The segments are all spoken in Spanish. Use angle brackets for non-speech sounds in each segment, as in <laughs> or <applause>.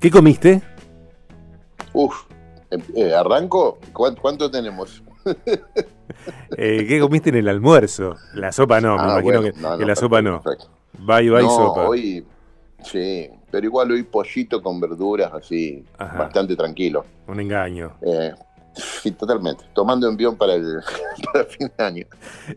¿Qué comiste? Uf, em, eh, arranco. ¿Cuánto, tenemos? <laughs> eh, ¿Qué comiste en el almuerzo? La sopa no, me ah, imagino que, la sopa no. Y va y sopa. Hoy, sí, pero igual hoy pollito con verduras así, bastante tranquilo. Un engaño. Eh, Sí, totalmente. Tomando envión para el, <laughs> para fin de año.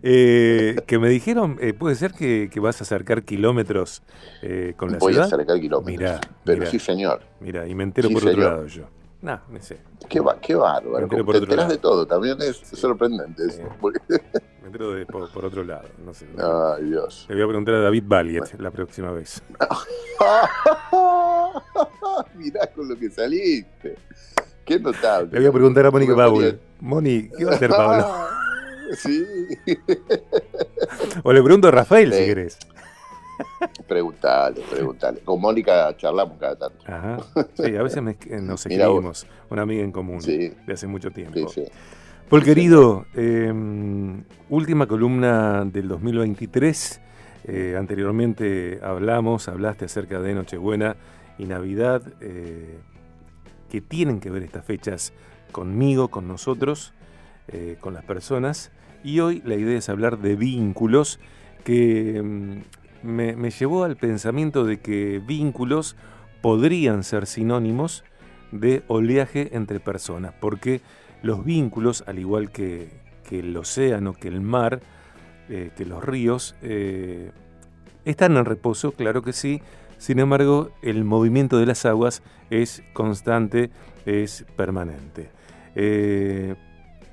Eh, que me dijeron, eh, puede ser que, vas a acercar kilómetros eh, con la Voy ciudad. Voy a acercar kilómetros. Mira, pero sí, señor. Mira, y me entero por otro lado yo. No, no sé. Qué, qué bárbaro. Te enteras de todo, también es sorprendente. <laughs> Me entero de, por, otro lado. No sé. Ay, Dios. Le voy a preguntar a David Valiet la próxima vez. <laughs> Mirá con lo que saliste. Qué notable. Le voy a preguntar a Mónica Paul. Moni, ¿qué va a hacer Pablo? <laughs> sí. o le pregunto a Rafael si querés. Preguntale, preguntale. Con Mónica charlamos cada tanto. Ajá. Sí, a veces nos <laughs> escribimos. Una amiga en común de hace mucho tiempo. Sí, sí. Paul querido, em, última columna del 2023. Eh, anteriormente hablamos, hablaste acerca de Nochebuena y Navidad. Eh, que tienen que ver estas fechas conmigo, con nosotros, eh, con las personas. Y hoy la idea es hablar de vínculos que mm, me, llevó al pensamiento de que vínculos podrían ser sinónimos de oleaje entre personas, porque los vínculos, al igual que, el océano, que el mar, eh, que los ríos, eh, están en reposo, claro que sí, sin embargo, el movimiento de las aguas es constante, es permanente. Eh,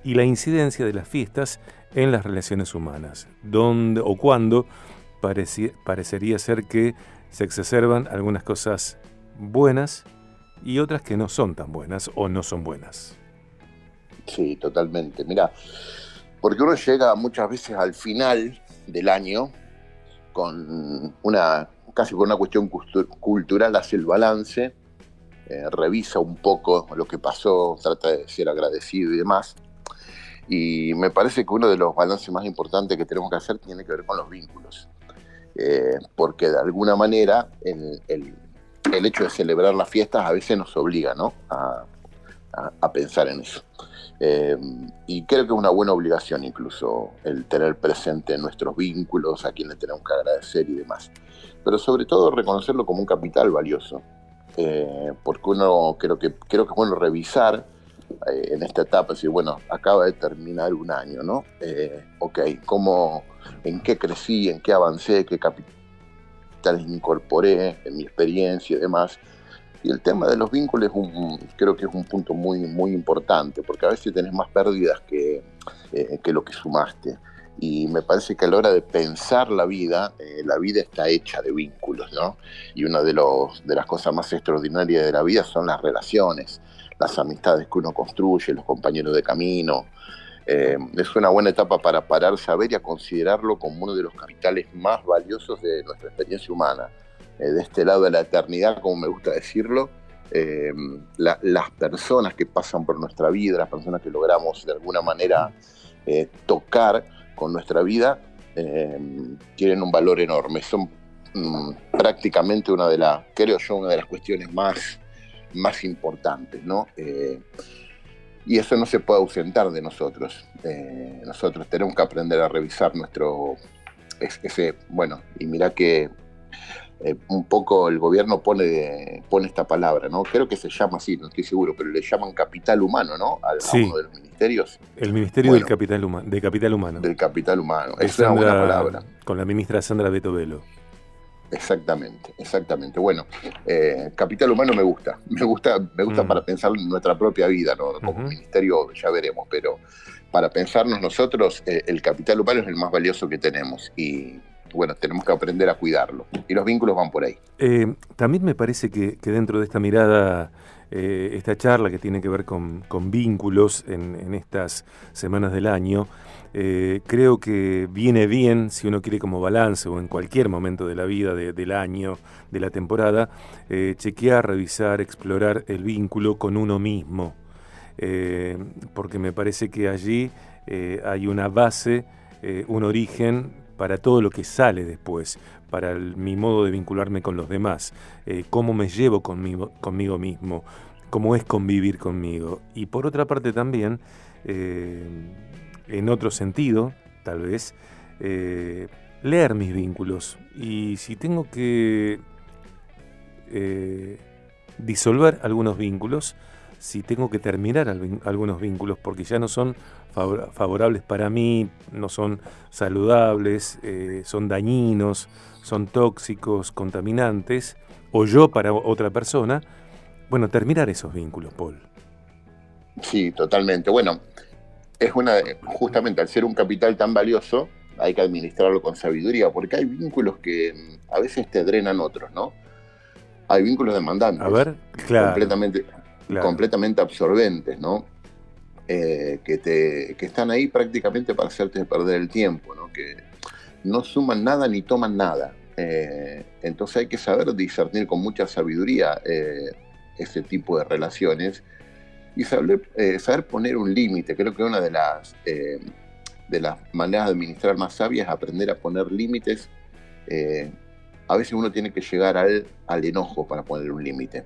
y la incidencia de las fiestas en las relaciones humanas, donde o cuando parecería ser que se exacerban algunas cosas buenas y otras que no son tan buenas o no son buenas. Sí, totalmente. Mira, porque uno llega muchas veces al final del año con una casi por una cuestión cultural, hace el balance, eh, revisa un poco lo que pasó, trata de ser agradecido y demás. Y me parece que uno de los balances más importantes que tenemos que hacer tiene que ver con los vínculos. Eh, porque de alguna manera el, hecho de celebrar las fiestas a veces nos obliga ¿no? a, pensar en eso. Eh, y creo que es una buena obligación incluso el tener presente nuestros vínculos, a quienes tenemos que agradecer y demás pero sobre todo reconocerlo como un capital valioso, eh, porque uno creo que, creo que es bueno revisar eh, en esta etapa, decir, bueno, acaba de terminar un año, ¿no? Eh, ok, ¿cómo, ¿en qué crecí, en qué avancé, qué capitales incorporé en mi experiencia y demás? Y el tema de los vínculos creo que es un punto muy, muy importante, porque a veces tenés más pérdidas que, que lo que sumaste y me parece que a la hora de pensar la vida, eh, la vida está hecha de vínculos, ¿no? Y una de, los, de las cosas más extraordinarias de la vida son las relaciones, las amistades que uno construye, los compañeros de camino. Eh, es una buena etapa para pararse a ver y a considerarlo como uno de los capitales más valiosos de nuestra experiencia humana. Eh, de este lado de la eternidad, como me gusta decirlo, las personas que pasan por nuestra vida, las personas que logramos de alguna manera tocar, con nuestra vida eh, tienen un valor enorme. Son mm, prácticamente una de las, creo yo, una de las cuestiones más, más importantes, ¿no? Eh, y eso no se puede ausentar de nosotros. Eh, nosotros tenemos que aprender a revisar nuestro, ese, bueno, y mira que eh, un poco el gobierno pone, pone esta palabra, ¿no? Creo que se llama así, no estoy seguro, pero le llaman capital humano, ¿no? Sí. A uno de los ministerios. El Ministerio del Capital, Humano, de capital Humano. Del Capital Humano, es una buena palabra. Con la ministra Sandra Beto Velo. Exactamente, exactamente. Bueno, eh, capital humano me gusta, <laughs> me gusta, me gusta mm. para pensar en nuestra propia vida, ¿no? Como ministerio ya veremos, pero para pensarnos nosotros, eh, el capital humano es el más valioso que tenemos y bueno, tenemos que aprender a cuidarlo. Y los vínculos van por ahí. Eh, también me parece que, dentro de esta mirada, eh, esta charla que tiene que ver con, vínculos en, estas semanas del año, eh, creo que viene bien, si uno quiere como balance o en cualquier momento de la vida, del año, de la temporada, chequear, revisar, explorar el vínculo con uno mismo. porque me parece que allí hay una base, un origen para todo lo que sale después, para mi modo de vincularme con los demás, eh, cómo me llevo conmigo, conmigo mismo, cómo es convivir conmigo. Y por otra parte también, eh, en otro sentido, tal vez, eh, leer mis vínculos. Y si tengo que disolver algunos vínculos, si tengo que terminar algunos vínculos porque ya no son favorables para mí, no son saludables, son dañinos, son tóxicos, contaminantes, o yo para otra persona, bueno, terminar esos vínculos, Paul. Sí, totalmente. Bueno, es una, justamente al ser un capital tan valioso, hay que administrarlo con sabiduría, porque hay vínculos que mm, a veces te drenan otros, ¿no? Hay vínculos demandantes. A ver, claro. Completamente, completamente absorbentes, ¿no? Eh, que, te, que están ahí prácticamente para hacerte perder el tiempo, ¿no? Que, no suman nada ni toman nada. Eh, entonces hay que saber discernir con mucha sabiduría eh, ese tipo de relaciones y saber, eh, poner un límite. Creo que una de las, de las maneras de administrar más sabias es aprender a poner límites. a veces uno tiene que llegar al, al enojo para poner un límite.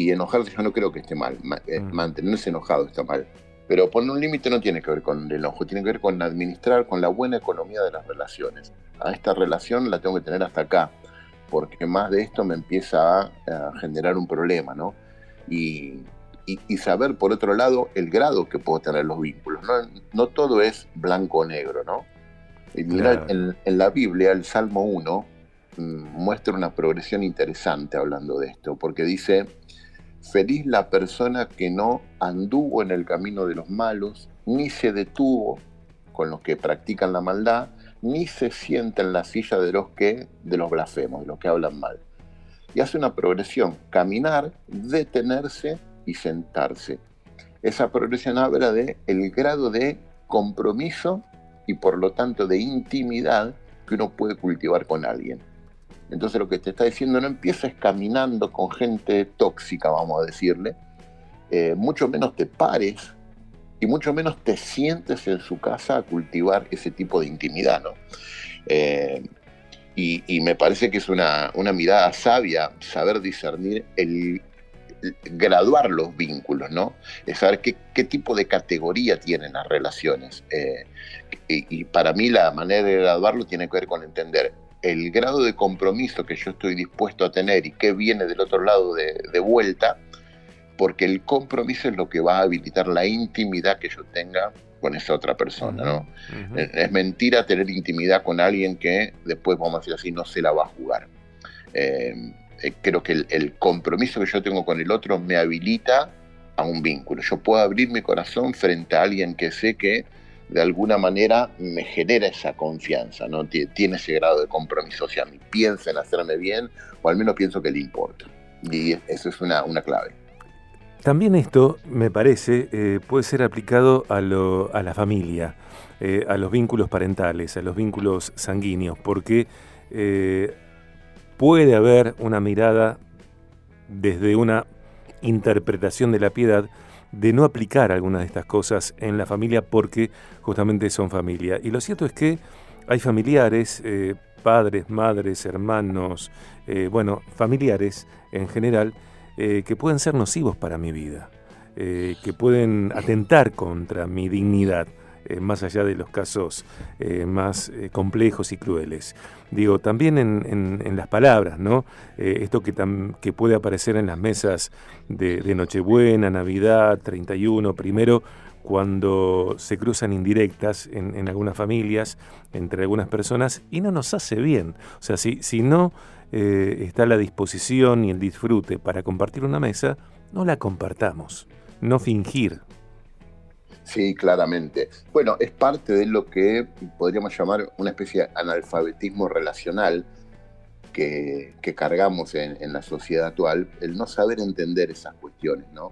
Y enojarse yo no creo que esté mal. Mm. Mantenerse enojado está mal. Pero poner un límite no tiene que ver con el enojo, tiene que ver con administrar, con la buena economía de las relaciones. A esta relación la tengo que tener hasta acá, porque más de esto me empieza a, generar un problema, ¿no? Y, saber, por otro lado, el grado que puedo tener los vínculos. No, todo es blanco o negro, ¿no? Y mira, en, en, la Biblia, el Salmo 1 mm, muestra una progresión interesante hablando de esto, porque dice Feliz la persona que no anduvo en el camino de los malos, ni se detuvo con los que practican la maldad, ni se sienta en la silla de los que, de los blasfemos, de los que hablan mal. Y hace una progresión, caminar, detenerse y sentarse. Esa progresión habla de el grado de compromiso y por lo tanto de intimidad que uno puede cultivar con alguien. Entonces lo que te está diciendo, no empieces caminando con gente tóxica, vamos a decirle, eh, mucho menos te pares y mucho menos te sientes en su casa a cultivar ese tipo de intimidad, ¿no? Eh, y, me parece que es una, mirada sabia saber discernir el, graduar los vínculos, ¿no? Saber qué, tipo de categoría tienen las relaciones. Eh, y, para mí la manera de graduarlo tiene que ver con entender el grado de compromiso que yo estoy dispuesto a tener y que viene del otro lado de, vuelta, porque el compromiso es lo que va a habilitar la intimidad que yo tenga con esa otra persona, ¿no? Es mentira tener intimidad con alguien que después, vamos a decir así, no se la va a jugar. Eh, eh, creo que el, compromiso que yo tengo con el otro me habilita a un vínculo. Yo puedo abrir mi corazón frente a alguien que sé que de alguna manera me genera esa confianza, ¿no? Tiene ese grado de compromiso, o sea, piensa en hacerme bien, o al menos pienso que le importa. Y eso es una, clave. También esto, me parece, eh, puede ser aplicado a, la familia, eh, a los vínculos parentales, a los vínculos sanguíneos, porque eh, puede haber una mirada desde una interpretación de la piedad de no aplicar algunas de estas cosas en la familia porque justamente son familia. Y lo cierto es que hay familiares, eh, padres, madres, hermanos, eh, bueno, familiares en general, eh, que pueden ser nocivos para mi vida, que pueden atentar contra mi dignidad. Eh, más allá de los casos eh, más eh, complejos y crueles. Digo, también en, las palabras, ¿no? esto que, que puede aparecer en las mesas de, Nochebuena, Navidad, 31, primero, cuando se cruzan indirectas en, algunas familias, entre algunas personas, y no nos hace bien. O sea, si, si no está la disposición y el disfrute para compartir una mesa, no la compartamos. No fingir, Sí, claramente. Bueno, es parte de lo que podríamos llamar una especie de analfabetismo relacional que, cargamos en, la sociedad actual, el no saber entender esas cuestiones, ¿no?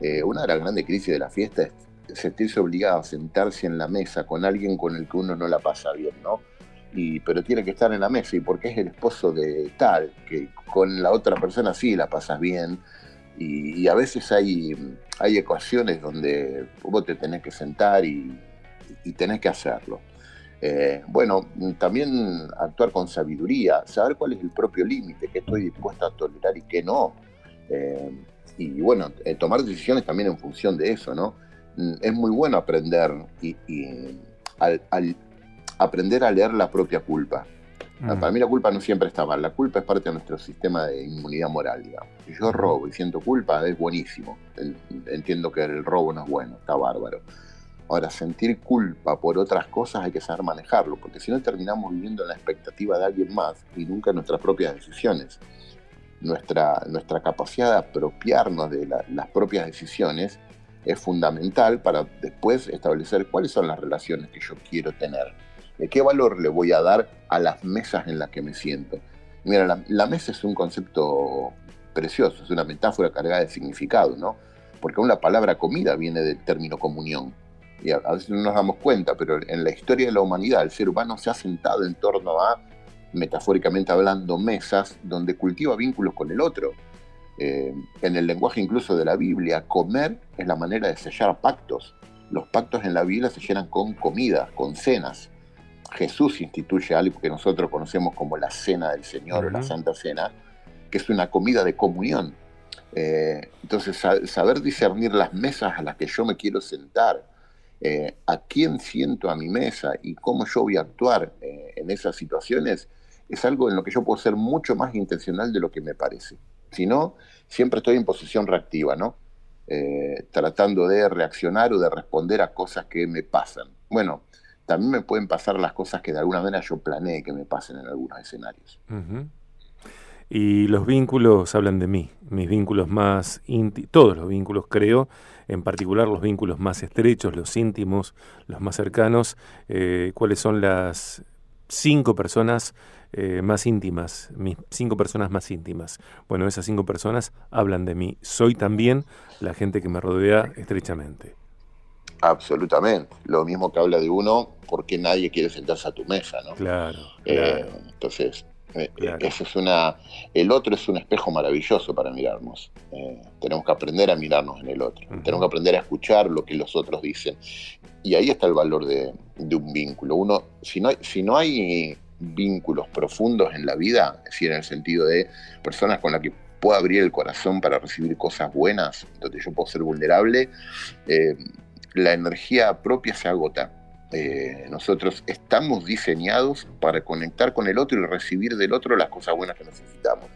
Eh, una de las grandes crisis de la fiesta es sentirse obligado a sentarse en la mesa con alguien con el que uno no la pasa bien, ¿no? Y, pero tiene que estar en la mesa y porque es el esposo de tal, que con la otra persona sí la pasas bien, y, a veces hay, hay ecuaciones donde vos te tenés que sentar y, tenés que hacerlo. Eh, bueno, también actuar con sabiduría, saber cuál es el propio límite, que estoy dispuesto a tolerar y qué no. Eh, y bueno, eh, tomar decisiones también en función de eso, ¿no? Mm, es muy bueno aprender y, al, aprender a leer la propia culpa. Mm. Para mí la culpa no siempre está mal, la culpa es parte de nuestro sistema de inmunidad moral, digamos. Si yo robo y siento culpa, es buenísimo. Entiendo que el robo no es bueno, está bárbaro. Ahora, sentir culpa por otras cosas hay que saber manejarlo, porque si no terminamos viviendo en la expectativa de alguien más y nunca en nuestras propias decisiones. Nuestra, nuestra capacidad de apropiarnos de las propias decisiones es fundamental para después establecer cuáles son las relaciones que yo quiero tener. ¿De qué valor le voy a dar a las mesas en las que me siento? Mira, la, la mesa es un concepto precioso, es una metáfora cargada de significado, ¿no? Porque aún la palabra comida viene del término comunión. Y a, veces no nos damos cuenta, pero en la historia de la humanidad el ser humano se ha sentado en torno a, metafóricamente hablando, mesas donde cultiva vínculos con el otro. Eh, en el lenguaje incluso de la Biblia, comer es la manera de sellar pactos. Los pactos en la Biblia se llenan con comida, con cenas. Jesús instituye algo que nosotros conocemos como la cena del Señor o la Santa Cena, que es una comida de comunión. Eh, entonces, saber discernir las mesas a las que yo me quiero sentar, eh, a quién siento a mi mesa y cómo yo voy a actuar en esas situaciones, es algo en lo que yo puedo ser mucho más intencional de lo que me parece. Si no, siempre estoy en posición reactiva, ¿no? Eh, tratando de reaccionar o de responder a cosas que me pasan. Bueno, también me pueden pasar las cosas que de alguna manera yo planeé que me pasen en algunos escenarios. Y los vínculos hablan de mí, mis vínculos más íntimos, todos los vínculos creo, en particular los vínculos más estrechos, los íntimos, los más cercanos, eh, cuáles son las cinco personas eh, más íntimas, mis cinco personas más íntimas. Bueno, esas cinco personas hablan de mí. Soy también la gente que me rodea estrechamente. Absolutamente. Lo mismo que habla de uno, porque nadie quiere sentarse a tu mesa, ¿no? Claro. Eh, entonces, eh, eso es una. El otro es un espejo maravilloso para mirarnos. tenemos que aprender a mirarnos en el otro. Tenemos que aprender a escuchar lo que los otros dicen. Y ahí está el valor de, de un vínculo. Uno, si no, si no hay vínculos profundos en la vida, es decir, en el sentido de personas con las que puedo abrir el corazón para recibir cosas buenas, donde yo puedo ser vulnerable, eh, la energía propia se agota. Eh, nosotros estamos diseñados para conectar con el otro y recibir del otro las cosas buenas que necesitamos.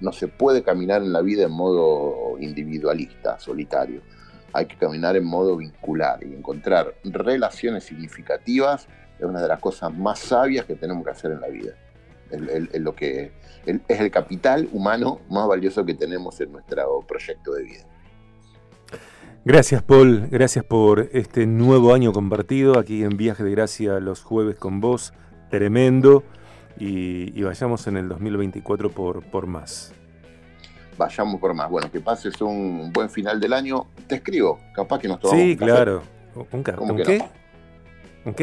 No se puede caminar en la vida en modo individualista, solitario. Hay que caminar en modo vincular y encontrar relaciones significativas es una de las cosas más sabias que tenemos que hacer en la vida. Es, lo que, es el capital humano más valioso que tenemos en nuestro proyecto de vida. Gracias Paul, gracias por este nuevo año compartido aquí en Viaje de Gracia los jueves con vos, tremendo, y, vayamos en el 2024 por, por más. Vayamos por más. Bueno, que pases un buen final del año. Te escribo, capaz que nos tomamos Sí, claro. ¿Un, ¿Un qué?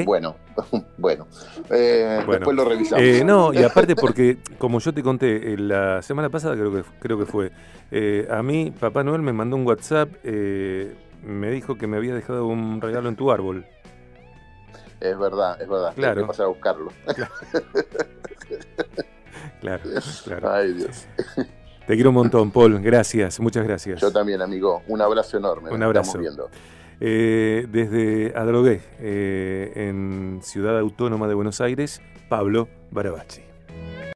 Bueno, <laughs> bueno, eh, después lo revisamos. Eh, no, y aparte porque, como yo te conté, eh, la semana pasada creo que, creo que fue, a mí Papá Noel me mandó un WhatsApp, me dijo que me había dejado un regalo en tu árbol. Es verdad, es verdad. Claro. Tengo que pasar a buscarlo. <laughs> Claro. claro, Ay, Dios. Te quiero un montón, Paul. Gracias, muchas gracias. Yo también, amigo. Un abrazo enorme. Un abrazo. Estamos viendo. Eh, desde Adrogué, eh, en Ciudad Autónoma de Buenos Aires, Pablo Barabachi.